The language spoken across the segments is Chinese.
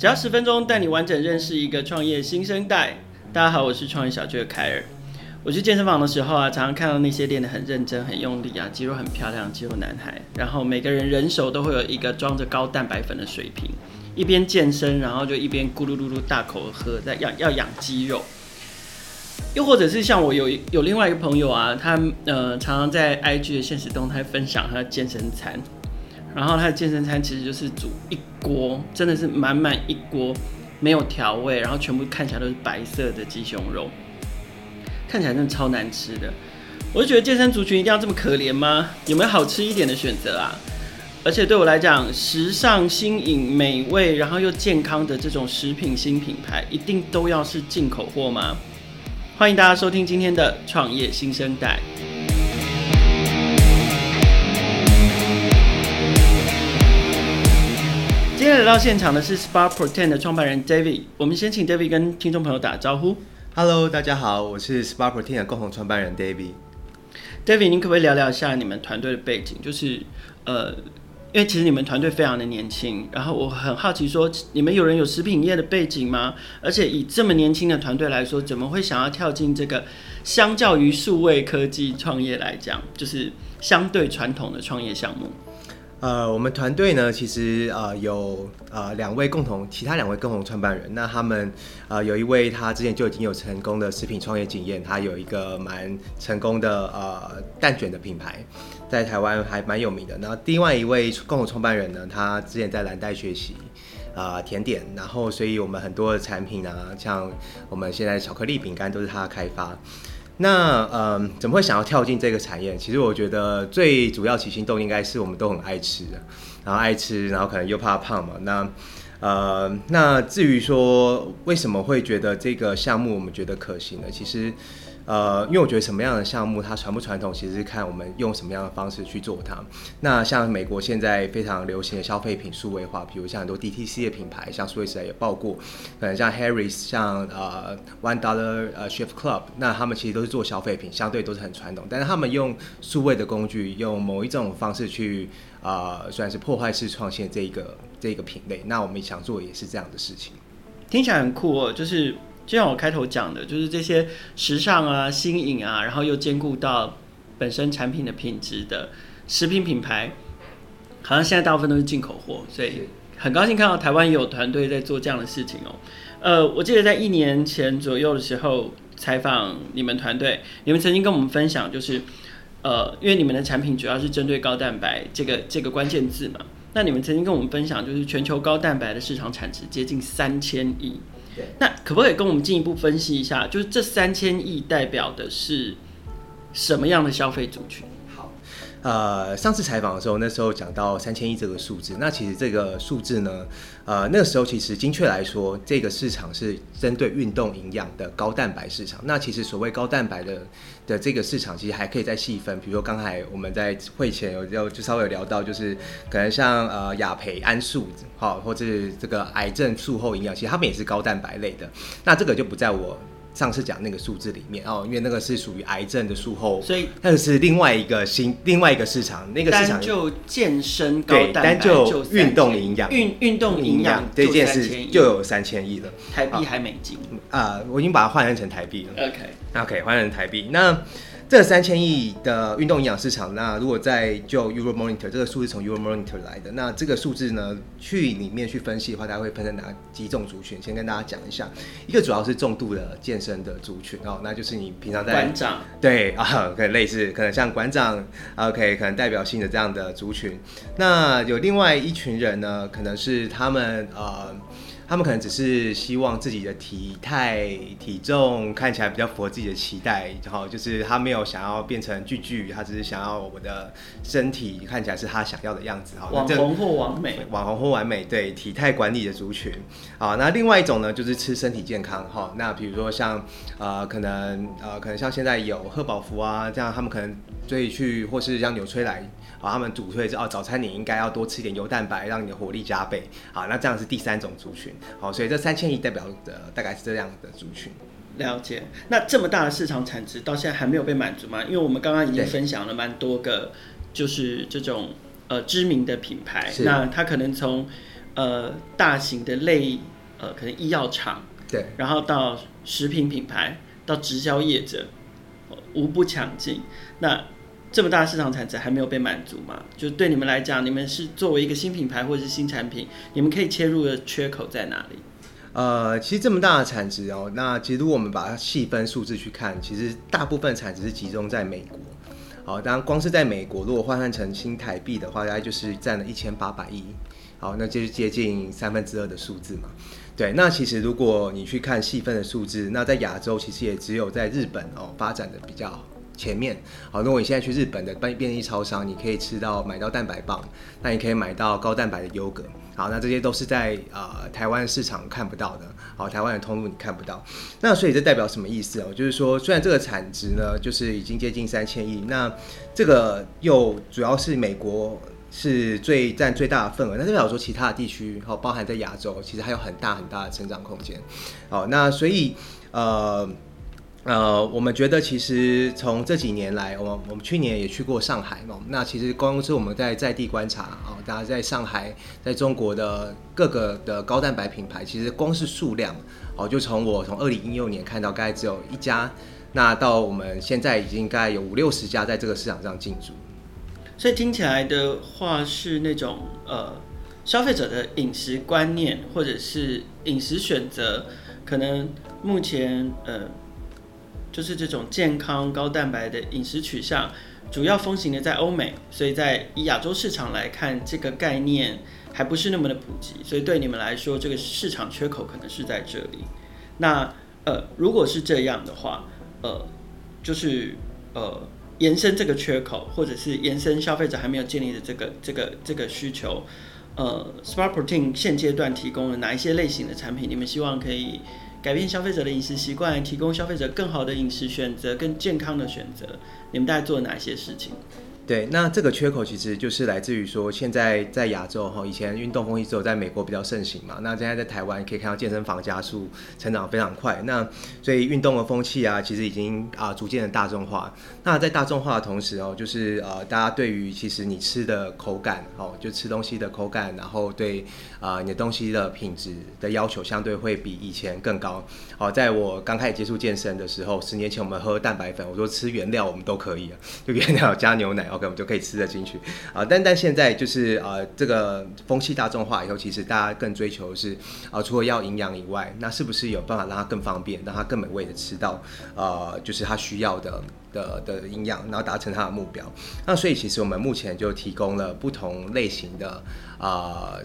只要十分钟，带你完整认识一个创业新生代。大家好，我是创业小聚的凯尔。我去健身房的时候啊，常常看到那些练得很认真、很用力啊，肌肉很漂亮肌肉男孩。然后每个人人手都会有一个装着高蛋白粉的水瓶，一边健身，然后就一边咕噜噜噜大口喝，在要要养肌肉。又或者是像我有有另外一个朋友啊，他呃常常在 IG 的现实动态分享他的健身餐，然后他的健身餐其实就是煮一锅，真的是满满一锅，没有调味，然后全部看起来都是白色的鸡胸肉。看起来真的超难吃的，我就觉得健身族群一定要这么可怜吗？有没有好吃一点的选择啊？而且对我来讲，时尚、新颖、美味，然后又健康的这种食品新品牌，一定都要是进口货吗？欢迎大家收听今天的创业新生代。到现场的是 Spark Protein 的创办人 David，我们先请 David 跟听众朋友打招呼。Hello，大家好，我是 Spark Protein 的共同创办人 David。David，您可不可以聊聊一下你们团队的背景？就是呃，因为其实你们团队非常的年轻，然后我很好奇说，你们有人有食品业的背景吗？而且以这么年轻的团队来说，怎么会想要跳进这个相较于数位科技创业来讲，就是相对传统的创业项目？呃，我们团队呢，其实呃有呃两位共同，其他两位共同创办人。那他们呃有一位他之前就已经有成功的食品创业经验，他有一个蛮成功的呃蛋卷的品牌，在台湾还蛮有名的。那另外一位共同创办人呢，他之前在蓝带学习啊、呃、甜点，然后所以我们很多的产品啊，像我们现在巧克力饼干都是他开发。那呃，怎么会想要跳进这个产业？其实我觉得最主要起心动应该是我们都很爱吃的，然后爱吃，然后可能又怕胖嘛。那呃，那至于说为什么会觉得这个项目我们觉得可行呢？其实。呃，因为我觉得什么样的项目它传不传统，其实是看我们用什么样的方式去做它。那像美国现在非常流行的消费品数位化，比如像很多 DTC 的品牌，像数位时代也报过，可能像 Harry's，像呃 One Dollar 呃 Shift Club，那他们其实都是做消费品，相对都是很传统，但是他们用数位的工具，用某一种方式去呃算是破坏式创新这一个这一个品类。那我们想做也是这样的事情，听起来很酷哦，就是。就像我开头讲的，就是这些时尚啊、新颖啊，然后又兼顾到本身产品的品质的食品品牌，好像现在大部分都是进口货，所以很高兴看到台湾也有团队在做这样的事情哦。呃，我记得在一年前左右的时候采访你们团队，你们曾经跟我们分享，就是呃，因为你们的产品主要是针对高蛋白这个这个关键字嘛，那你们曾经跟我们分享，就是全球高蛋白的市场产值接近三千亿。那可不可以跟我们进一步分析一下，就是这三千亿代表的是什么样的消费族群？好，呃，上次采访的时候，那时候讲到三千亿这个数字，那其实这个数字呢，呃，那个时候其实精确来说，这个市场是针对运动营养的高蛋白市场。那其实所谓高蛋白的的这个市场，其实还可以再细分，比如说刚才我们在会前有就就稍微有聊到，就是可能像呃雅培安素，好，或者是这个癌症术后营养，其实他们也是高蛋白类的。那这个就不在我。上次讲那个数字里面哦，因为那个是属于癌症的术后，所以那个是另外一个新另外一个市场，那个市场就健身高蛋白，单就运动营养，运运动营养这件事就有三千亿了，台币还美金。啊、呃，我已经把它换成台币了。OK OK，换成台币。那。这三千亿的运动营养市场，那如果在就 Euro Monitor 这个数字从 Euro Monitor 来的，那这个数字呢，去里面去分析的话，大家会分成哪几种族群？先跟大家讲一下，一个主要是重度的健身的族群哦，那就是你平常在馆长对 啊，可能类似，可能像馆长，OK，可能代表性的这样的族群。那有另外一群人呢，可能是他们呃。他们可能只是希望自己的体态、体重看起来比较符合自己的期待，然后就是他没有想要变成巨巨，他只是想要我的身体看起来是他想要的样子。哈，网红或完美，网红或完美，对体态管理的族群。啊，那另外一种呢，就是吃身体健康。哈，那比如说像呃，可能呃，可能像现在有贺宝福啊，这样他们可能追去，或是像纽崔莱。好，他们主推是哦，早餐你应该要多吃点油蛋白，让你的活力加倍。好，那这样是第三种族群。好，所以这三千亿代表的大概是这样的族群。了解。那这么大的市场产值到现在还没有被满足吗？因为我们刚刚已经分享了蛮多个，就是这种呃知名的品牌。那它可能从呃大型的类呃可能医药厂，对，然后到食品品牌，到直销业者，无不抢进。那这么大市场产值还没有被满足吗？就对你们来讲，你们是作为一个新品牌或者是新产品，你们可以切入的缺口在哪里？呃，其实这么大的产值哦，那其实如果我们把它细分数字去看，其实大部分产值是集中在美国。好，当然光是在美国，如果换算成新台币的话，大概就是占了一千八百亿。好，那就是接近三分之二的数字嘛。对，那其实如果你去看细分的数字，那在亚洲其实也只有在日本哦发展的比较好。前面好，如果你现在去日本的便便利超商，你可以吃到买到蛋白棒，那你可以买到高蛋白的优格。好，那这些都是在呃台湾市场看不到的。好，台湾的通路你看不到。那所以这代表什么意思哦？就是说，虽然这个产值呢，就是已经接近三千亿，那这个又主要是美国是最占最大的份额，那代表说其他的地区，好，包含在亚洲，其实还有很大很大的成长空间。好，那所以呃。呃，我们觉得其实从这几年来，我们我们去年也去过上海嘛。那其实光是我们在在地观察啊，大家在上海，在中国的各个的高蛋白品牌，其实光是数量哦，就从我从二零一六年看到，大概只有一家，那到我们现在已经大概有五六十家在这个市场上进驻。所以听起来的话是那种呃，消费者的饮食观念或者是饮食选择，可能目前呃。就是这种健康高蛋白的饮食取向，主要风行的在欧美，所以在以亚洲市场来看，这个概念还不是那么的普及，所以对你们来说，这个市场缺口可能是在这里。那呃，如果是这样的话，呃，就是呃，延伸这个缺口，或者是延伸消费者还没有建立的这个这个这个需求，呃，Spark Protein 现阶段提供了哪一些类型的产品？你们希望可以？改变消费者的饮食习惯，提供消费者更好的饮食选择、更健康的选择。你们大概做了哪些事情？对，那这个缺口其实就是来自于说，现在在亚洲哈，以前运动风气只有在美国比较盛行嘛。那现在在台湾可以看到健身房加速成长非常快，那所以运动的风气啊，其实已经啊逐渐的大众化。那在大众化的同时哦，就是呃大家对于其实你吃的口感哦，就吃东西的口感，然后对啊你的东西的品质的要求相对会比以前更高。好，在我刚开始接触健身的时候，十年前我们喝蛋白粉，我说吃原料我们都可以啊，就原料加牛奶哦。我们就可以吃得进去。啊，但但现在就是呃，这个风气大众化以后，其实大家更追求是啊，除了要营养以外，那是不是有办法让它更方便，让它更美味的吃到呃，就是它需要的的的营养，然后达成它的目标。那所以其实我们目前就提供了不同类型的。啊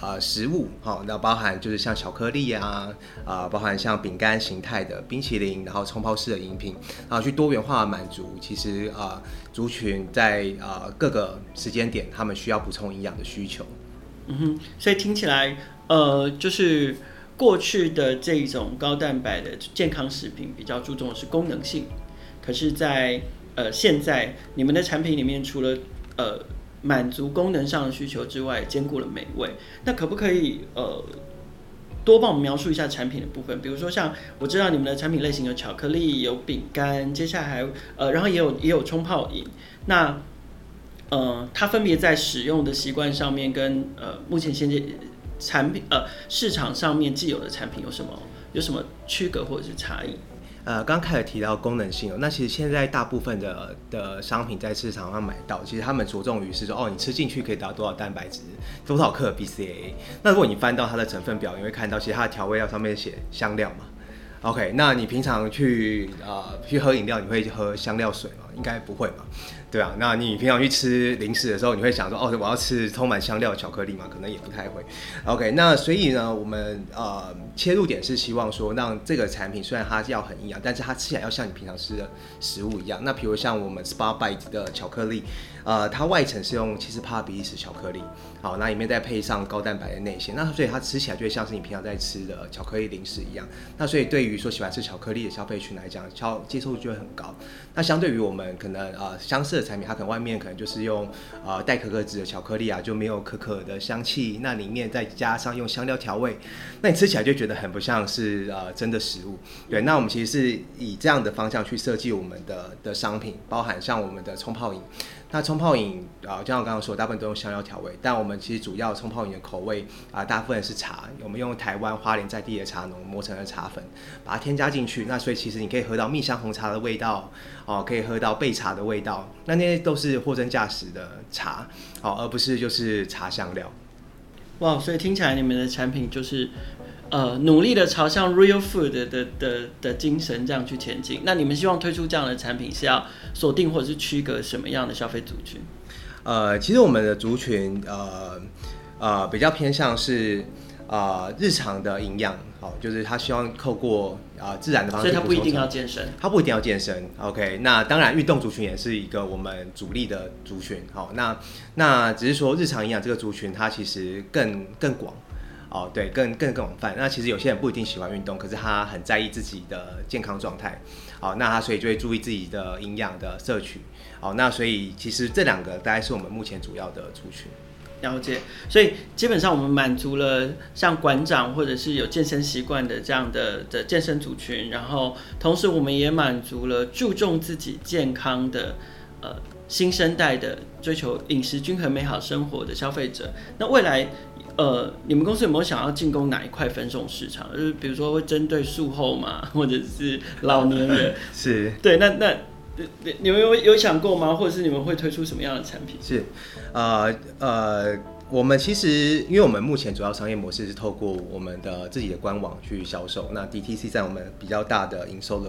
啊、食物好，那包含就是像巧克力啊，啊、包含像饼干形态的冰淇淋，然后冲泡式的饮品，然后去多元化满足，其实啊、族群在啊、各个时间点，他们需要补充营养的需求。嗯哼，所以听起来，呃，就是过去的这种高蛋白的健康食品比较注重的是功能性，可是在，呃现在你们的产品里面，除了呃。满足功能上的需求之外，兼顾了美味。那可不可以呃多帮我们描述一下产品的部分？比如说像我知道你们的产品类型有巧克力、有饼干，接下来还呃，然后也有也有冲泡饮。那呃，它分别在使用的习惯上面跟呃目前现在产品呃市场上面既有的产品有什么有什么区隔或者是差异？呃，刚开始提到功能性哦，那其实现在大部分的的商品在市场上买到，其实他们着重于是说，哦，你吃进去可以达到多少蛋白质，多少克 BCA。那如果你翻到它的成分表，你会看到，其实它的调味料上面写香料嘛。OK，那你平常去呃去喝饮料，你会喝香料水？应该不会吧。对啊，那你平常去吃零食的时候，你会想说，哦，我要吃充满香料的巧克力吗？可能也不太会。OK，那所以呢，我们呃切入点是希望说，让这个产品虽然它要很营养，但是它吃起来要像你平常吃的食物一样。那比如像我们 Spa Bite 的巧克力，呃，它外层是用其实帕比利时巧克力，好，那里面再配上高蛋白的内馅，那所以它吃起来就会像是你平常在吃的巧克力零食一样。那所以对于说喜欢吃巧克力的消费群来讲，消接受度就会很高。那相对于我们可能呃相似的产品，它可能外面可能就是用呃带可可脂的巧克力啊，就没有可可的香气。那里面再加上用香料调味，那你吃起来就觉得很不像是呃真的食物。对，那我们其实是以这样的方向去设计我们的的商品，包含像我们的冲泡饮。那冲泡饮啊，就像我刚刚说，大部分都用香料调味，但我们其实主要冲泡饮的口味啊，大部分是茶，我们用台湾花莲在地的茶农磨成的茶粉，把它添加进去。那所以其实你可以喝到蜜香红茶的味道，哦，可以喝到焙茶的味道，那那些都是货真价实的茶，哦，而不是就是茶香料。哇，所以听起来你们的产品就是。呃，努力的朝向 real food 的的的的精神这样去前进。那你们希望推出这样的产品，是要锁定或者是区隔什么样的消费族群？呃，其实我们的族群，呃呃，比较偏向是呃日常的营养，好，就是他希望透过啊、呃、自然的方式，所以他不一定要健身，他不一定要健身。OK，那当然运动族群也是一个我们主力的族群。好，那那只是说日常营养这个族群，它其实更更广。哦，对，更更更广泛。那其实有些人不一定喜欢运动，可是他很在意自己的健康状态。好，那他所以就会注意自己的营养的摄取。好，那所以其实这两个大概是我们目前主要的族群。了解。所以基本上我们满足了像馆长或者是有健身习惯的这样的的健身族群，然后同时我们也满足了注重自己健康的呃新生代的追求饮食均衡美好生活的消费者。那未来。呃，你们公司有没有想要进攻哪一块分众市场？就是比如说会针对术后嘛，或者是老年人？是。对，那那你们有有想过吗？或者是你们会推出什么样的产品？是，呃呃，我们其实因为我们目前主要商业模式是透过我们的自己的官网去销售，那 DTC 在我们比较大的营收的。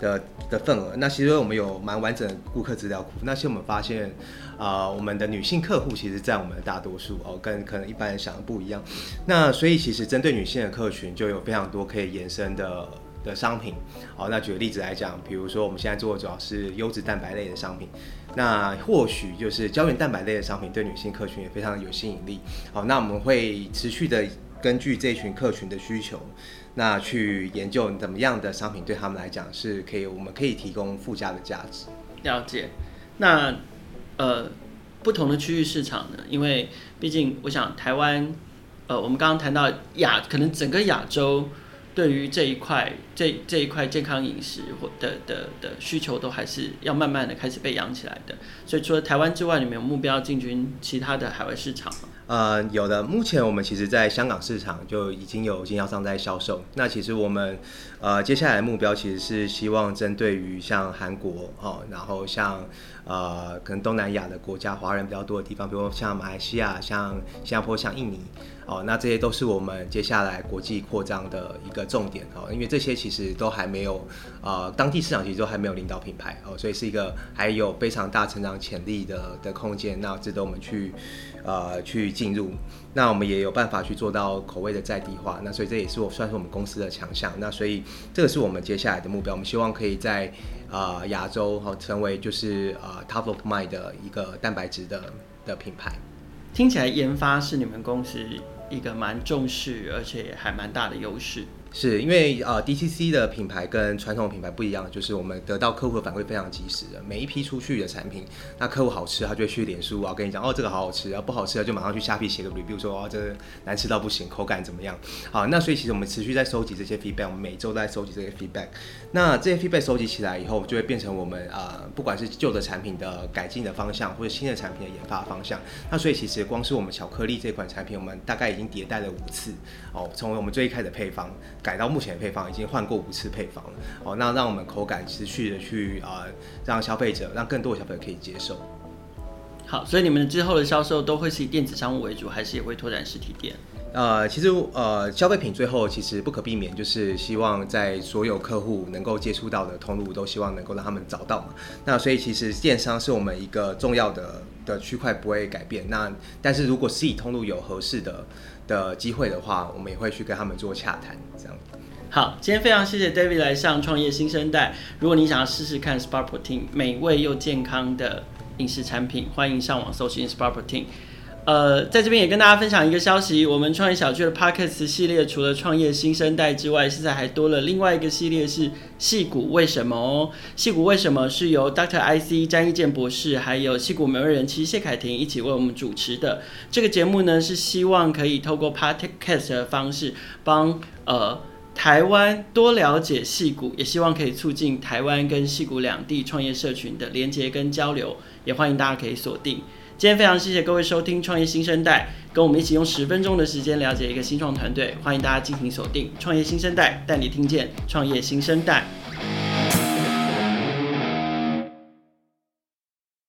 的的份额，那其实我们有蛮完整的顾客资料库。那其实我们发现，啊、我们的女性客户其实占我们的大多数哦，跟可能一般人想的不一样。那所以其实针对女性的客群，就有非常多可以延伸的的商品。好，那举个例子来讲，比如说我们现在做的主要是优质蛋白类的商品，那或许就是胶原蛋白类的商品对女性客群也非常有吸引力。好，那我们会持续的根据这群客群的需求。那去研究怎么样的商品对他们来讲是可以，我们可以提供附加的价值。了解。那呃，不同的区域市场呢？因为毕竟我想台湾，呃，我们刚刚谈到亚，可能整个亚洲对于这一块这这一块健康饮食或的的的需求都还是要慢慢的开始被养起来的。所以除了台湾之外，你们有目标进军其他的海外市场吗？呃，有的。目前我们其实在香港市场就已经有经销商在销售。那其实我们呃接下来的目标其实是希望针对于像韩国哦，然后像呃可能东南亚的国家，华人比较多的地方，比如像马来西亚、像新加坡、像印尼哦，那这些都是我们接下来国际扩张的一个重点哦。因为这些其实都还没有呃当地市场其实都还没有领导品牌哦，所以是一个还有非常大成长潜力的的空间，那值得我们去。呃，去进入，那我们也有办法去做到口味的在地化，那所以这也是我算是我们公司的强项，那所以这个是我们接下来的目标，我们希望可以在呃亚洲哈成为就是呃 top of mind 的一个蛋白质的的品牌。听起来研发是你们公司一个蛮重视而且还蛮大的优势。是因为呃，DTC 的品牌跟传统品牌不一样，就是我们得到客户的反馈非常及时的。每一批出去的产品，那客户好吃，他就会去脸书啊跟你讲哦，这个好好吃，然后不好吃的就马上去虾皮写个 review 说哦，这个难吃到不行，口感怎么样？好，那所以其实我们持续在收集这些 feedback，我们每周都在收集这些 feedback。那这些 feedback 收集起来以后，就会变成我们呃，不管是旧的产品的改进的方向，或者新的产品的研发方向。那所以其实光是我们巧克力这款产品，我们大概已经迭代了五次哦，从我们最一开始的配方。改到目前的配方已经换过五次配方了哦，那让我们口感持续的去啊、让消费者让更多的消费者可以接受。好，所以你们之后的销售都会是以电子商务为主，还是也会拓展实体店？呃，其实呃，消费品最后其实不可避免，就是希望在所有客户能够接触到的通路，都希望能够让他们找到嘛。那所以其实电商是我们一个重要的的区块，不会改变。那但是如果实体通路有合适的。的机会的话，我们也会去跟他们做洽谈，这样。好，今天非常谢谢 David 来上创业新生代。如果你想要试试看 Spark Protein 美味又健康的饮食产品，欢迎上网搜寻 Spark Protein。呃，在这边也跟大家分享一个消息，我们创业小聚的 Podcast 系列除了创业新生代之外，现在还多了另外一个系列是戏谷为什么哦？戏谷为什么是由 Dr. IC 詹益健博士还有戏谷美味人妻谢凯婷一起为我们主持的这个节目呢，是希望可以透过 Podcast 的方式帮呃台湾多了解戏谷，也希望可以促进台湾跟戏谷两地创业社群的连接跟交流。也欢迎大家可以锁定。今天非常谢谢各位收听《创业新生代》，跟我们一起用十分钟的时间了解一个新创团队。欢迎大家进行锁定《创业新生代》，带你听见创业新生代。